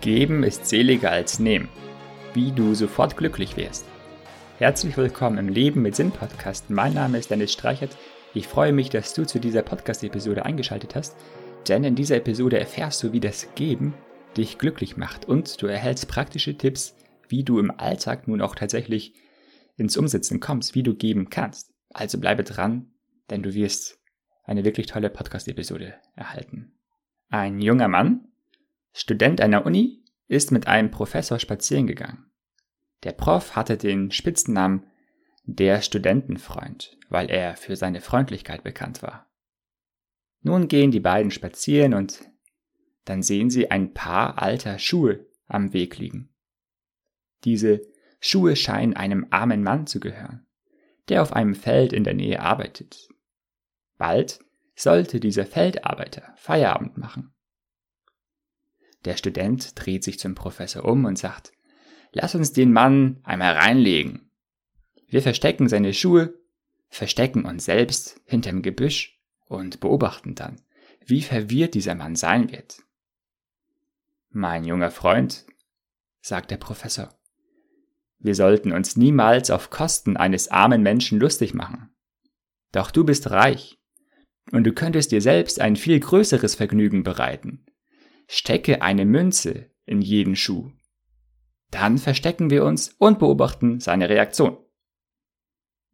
Geben ist seliger als nehmen. Wie du sofort glücklich wirst. Herzlich willkommen im Leben mit Sinn Podcast. Mein Name ist Dennis Streichert. Ich freue mich, dass du zu dieser Podcast-Episode eingeschaltet hast, denn in dieser Episode erfährst du, wie das Geben dich glücklich macht und du erhältst praktische Tipps, wie du im Alltag nun auch tatsächlich ins Umsetzen kommst, wie du geben kannst. Also bleibe dran, denn du wirst eine wirklich tolle Podcast-Episode erhalten. Ein junger Mann Student einer Uni, ist mit einem Professor spazieren gegangen. Der Prof hatte den Spitznamen der Studentenfreund, weil er für seine Freundlichkeit bekannt war. Nun gehen die beiden spazieren und dann sehen sie ein paar alter Schuhe am Weg liegen. Diese Schuhe scheinen einem armen Mann zu gehören, der auf einem Feld in der Nähe arbeitet. Bald sollte dieser Feldarbeiter Feierabend machen. Der Student dreht sich zum Professor um und sagt, lass uns den Mann einmal reinlegen. Wir verstecken seine Schuhe, verstecken uns selbst hinterm Gebüsch und beobachten dann, wie verwirrt dieser Mann sein wird. Mein junger Freund, sagt der Professor, wir sollten uns niemals auf Kosten eines armen Menschen lustig machen. Doch du bist reich, und du könntest dir selbst ein viel größeres Vergnügen bereiten, Stecke eine Münze in jeden Schuh. Dann verstecken wir uns und beobachten seine Reaktion.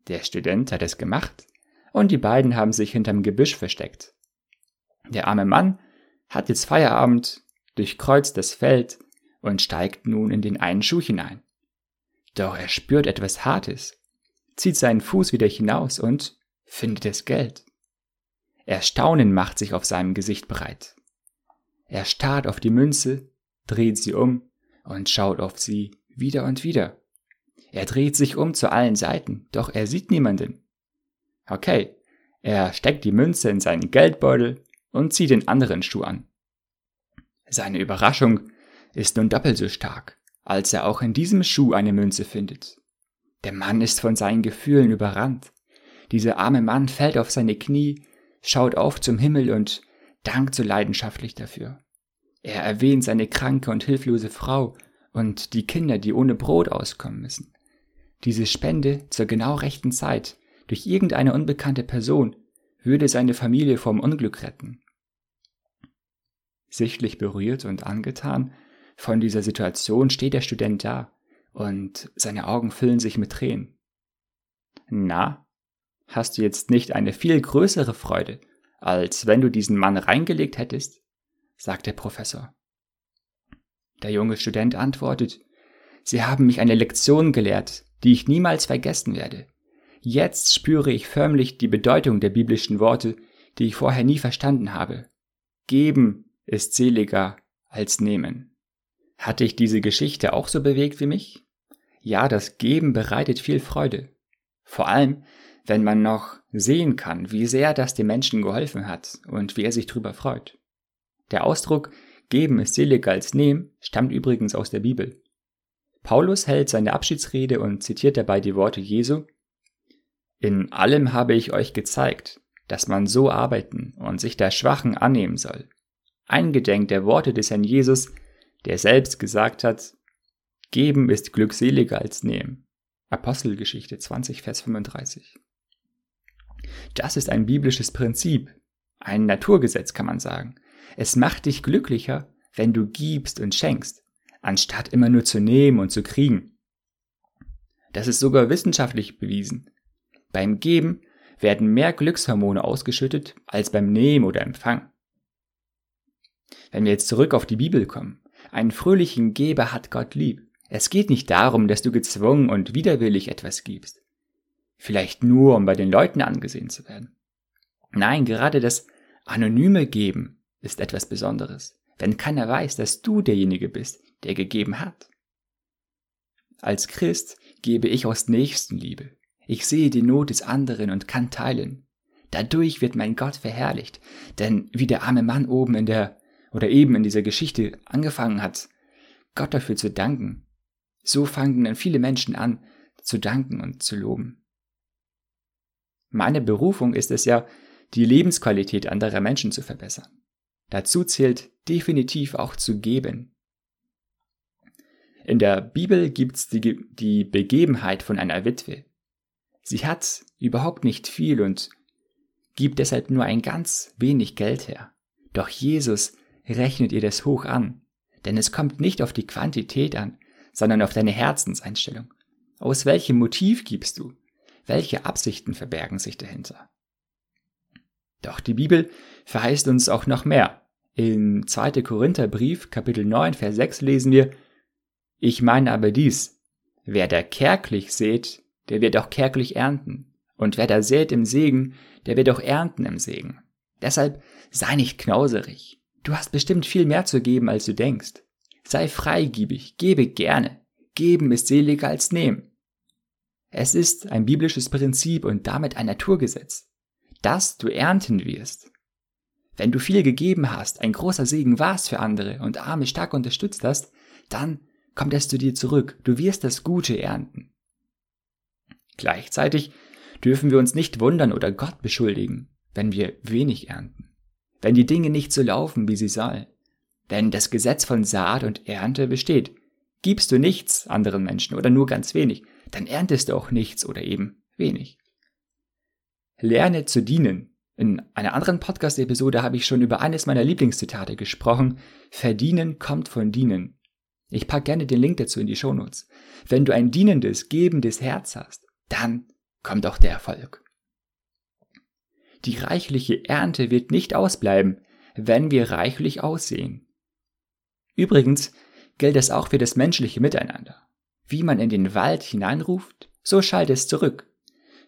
Der Student hat es gemacht und die beiden haben sich hinterm Gebüsch versteckt. Der arme Mann hat jetzt Feierabend, durchkreuzt das Feld und steigt nun in den einen Schuh hinein. Doch er spürt etwas Hartes, zieht seinen Fuß wieder hinaus und findet das Geld. Erstaunen macht sich auf seinem Gesicht breit. Er starrt auf die Münze, dreht sie um und schaut auf sie wieder und wieder. Er dreht sich um zu allen Seiten, doch er sieht niemanden. Okay, er steckt die Münze in seinen Geldbeutel und zieht den anderen Schuh an. Seine Überraschung ist nun doppelt so stark, als er auch in diesem Schuh eine Münze findet. Der Mann ist von seinen Gefühlen überrannt. Dieser arme Mann fällt auf seine Knie, schaut auf zum Himmel und dankt so leidenschaftlich dafür. Er erwähnt seine kranke und hilflose Frau und die Kinder, die ohne Brot auskommen müssen. Diese Spende zur genau rechten Zeit durch irgendeine unbekannte Person würde seine Familie vom Unglück retten. Sichtlich berührt und angetan von dieser Situation steht der Student da und seine Augen füllen sich mit Tränen. Na, hast du jetzt nicht eine viel größere Freude als wenn du diesen Mann reingelegt hättest? sagt der Professor. Der junge Student antwortet, Sie haben mich eine Lektion gelehrt, die ich niemals vergessen werde. Jetzt spüre ich förmlich die Bedeutung der biblischen Worte, die ich vorher nie verstanden habe. Geben ist seliger als nehmen. Hatte ich diese Geschichte auch so bewegt wie mich? Ja, das Geben bereitet viel Freude. Vor allem, wenn man noch sehen kann, wie sehr das dem Menschen geholfen hat und wie er sich darüber freut. Der Ausdruck geben ist seliger als nehmen stammt übrigens aus der Bibel. Paulus hält seine Abschiedsrede und zitiert dabei die Worte Jesu In allem habe ich euch gezeigt, dass man so arbeiten und sich der Schwachen annehmen soll. Eingedenk der Worte des Herrn Jesus, der selbst gesagt hat, Geben ist glückseliger als nehmen. Apostelgeschichte 20, Vers 35. Das ist ein biblisches Prinzip, ein Naturgesetz kann man sagen. Es macht dich glücklicher, wenn du gibst und schenkst, anstatt immer nur zu nehmen und zu kriegen. Das ist sogar wissenschaftlich bewiesen. Beim Geben werden mehr Glückshormone ausgeschüttet als beim Nehmen oder Empfang. Wenn wir jetzt zurück auf die Bibel kommen, einen fröhlichen Geber hat Gott lieb. Es geht nicht darum, dass du gezwungen und widerwillig etwas gibst. Vielleicht nur, um bei den Leuten angesehen zu werden. Nein, gerade das anonyme Geben ist etwas Besonderes, wenn keiner weiß, dass du derjenige bist, der gegeben hat. Als Christ gebe ich aus Nächstenliebe. Ich sehe die Not des anderen und kann teilen. Dadurch wird mein Gott verherrlicht, denn wie der arme Mann oben in der oder eben in dieser Geschichte angefangen hat, Gott dafür zu danken, so fangen dann viele Menschen an, zu danken und zu loben. Meine Berufung ist es ja, die Lebensqualität anderer Menschen zu verbessern. Dazu zählt definitiv auch zu geben. In der Bibel gibt's die, die Begebenheit von einer Witwe. Sie hat überhaupt nicht viel und gibt deshalb nur ein ganz wenig Geld her. Doch Jesus rechnet ihr das hoch an, denn es kommt nicht auf die Quantität an, sondern auf deine Herzenseinstellung. Aus welchem Motiv gibst du? Welche Absichten verbergen sich dahinter? Doch die Bibel verheißt uns auch noch mehr. Im 2. Korintherbrief, Kapitel 9, Vers 6 lesen wir, Ich meine aber dies, wer da kärglich sät, der wird auch kärglich ernten. Und wer da sät im Segen, der wird auch ernten im Segen. Deshalb sei nicht knauserig. Du hast bestimmt viel mehr zu geben, als du denkst. Sei freigiebig, gebe gerne. Geben ist seliger als nehmen. Es ist ein biblisches Prinzip und damit ein Naturgesetz, dass du ernten wirst. Wenn du viel gegeben hast, ein großer Segen warst für andere und Arme stark unterstützt hast, dann kommt es zu dir zurück. Du wirst das Gute ernten. Gleichzeitig dürfen wir uns nicht wundern oder Gott beschuldigen, wenn wir wenig ernten. Wenn die Dinge nicht so laufen, wie sie sollen. Denn das Gesetz von Saat und Ernte besteht. Gibst du nichts anderen Menschen oder nur ganz wenig, dann erntest du auch nichts oder eben wenig. Lerne zu dienen, in einer anderen Podcast-Episode habe ich schon über eines meiner Lieblingszitate gesprochen. Verdienen kommt von dienen. Ich packe gerne den Link dazu in die Shownotes. Wenn du ein dienendes, gebendes Herz hast, dann kommt auch der Erfolg. Die reichliche Ernte wird nicht ausbleiben, wenn wir reichlich aussehen. Übrigens gilt es auch für das menschliche Miteinander. Wie man in den Wald hineinruft, so schallt es zurück.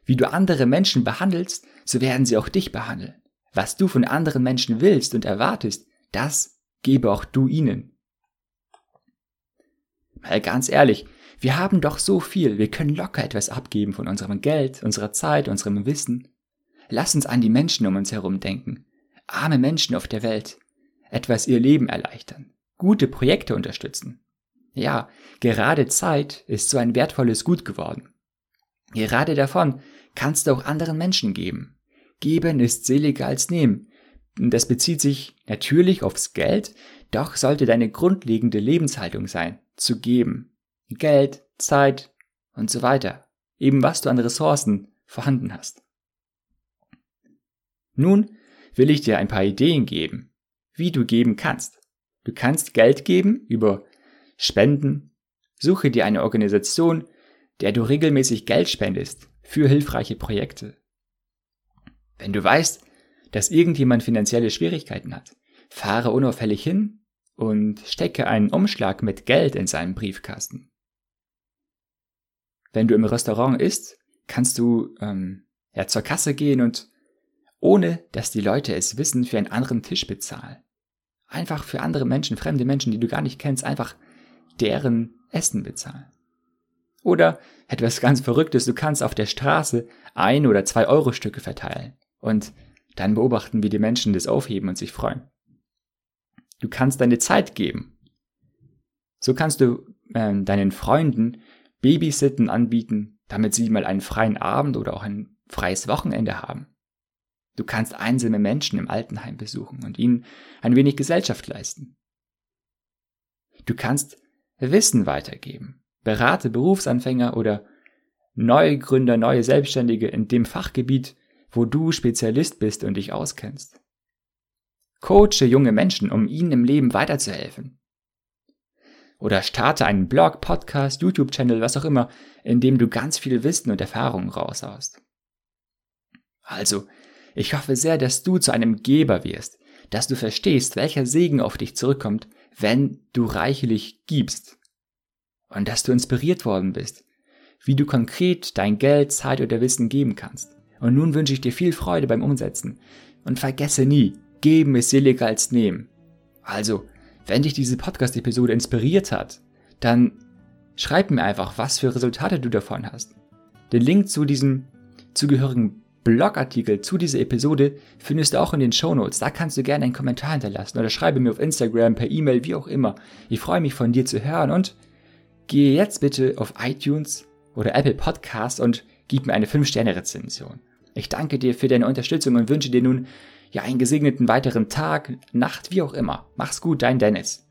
Wie du andere Menschen behandelst, so werden sie auch dich behandeln. Was du von anderen Menschen willst und erwartest, das gebe auch du ihnen. Mal ganz ehrlich, wir haben doch so viel, wir können locker etwas abgeben von unserem Geld, unserer Zeit, unserem Wissen. Lass uns an die Menschen um uns herum denken. Arme Menschen auf der Welt. Etwas ihr Leben erleichtern. Gute Projekte unterstützen. Ja, gerade Zeit ist so ein wertvolles Gut geworden. Gerade davon kannst du auch anderen Menschen geben. Geben ist seliger als nehmen. Das bezieht sich natürlich aufs Geld, doch sollte deine grundlegende Lebenshaltung sein, zu geben. Geld, Zeit und so weiter. Eben was du an Ressourcen vorhanden hast. Nun will ich dir ein paar Ideen geben, wie du geben kannst. Du kannst Geld geben über Spenden. Suche dir eine Organisation, der du regelmäßig Geld spendest für hilfreiche Projekte. Wenn du weißt, dass irgendjemand finanzielle Schwierigkeiten hat, fahre unauffällig hin und stecke einen Umschlag mit Geld in seinen Briefkasten. Wenn du im Restaurant isst, kannst du ähm, ja, zur Kasse gehen und ohne dass die Leute es wissen, für einen anderen Tisch bezahlen. Einfach für andere Menschen, fremde Menschen, die du gar nicht kennst, einfach deren Essen bezahlen. Oder etwas ganz Verrücktes, du kannst auf der Straße ein oder zwei Euro Stücke verteilen und dann beobachten, wie die Menschen das aufheben und sich freuen. Du kannst deine Zeit geben. So kannst du äh, deinen Freunden Babysitten anbieten, damit sie mal einen freien Abend oder auch ein freies Wochenende haben. Du kannst einsame Menschen im Altenheim besuchen und ihnen ein wenig Gesellschaft leisten. Du kannst Wissen weitergeben. Berate Berufsanfänger oder Neugründer, neue Selbstständige in dem Fachgebiet, wo du Spezialist bist und dich auskennst. Coache junge Menschen, um ihnen im Leben weiterzuhelfen. Oder starte einen Blog, Podcast, YouTube-Channel, was auch immer, in dem du ganz viel Wissen und Erfahrungen raushaust. Also, ich hoffe sehr, dass du zu einem Geber wirst, dass du verstehst, welcher Segen auf dich zurückkommt, wenn du reichlich gibst. Und dass du inspiriert worden bist, wie du konkret dein Geld, Zeit oder Wissen geben kannst. Und nun wünsche ich dir viel Freude beim Umsetzen. Und vergesse nie, geben ist seliger als nehmen. Also, wenn dich diese Podcast-Episode inspiriert hat, dann schreib mir einfach, was für Resultate du davon hast. Den Link zu diesem zugehörigen Blogartikel zu dieser Episode findest du auch in den Show Notes. Da kannst du gerne einen Kommentar hinterlassen oder schreibe mir auf Instagram, per E-Mail, wie auch immer. Ich freue mich von dir zu hören und gehe jetzt bitte auf iTunes oder Apple Podcasts und gib mir eine 5-Sterne-Rezension. Ich danke dir für deine Unterstützung und wünsche dir nun ja einen gesegneten weiteren Tag, Nacht, wie auch immer. Mach's gut, dein Dennis.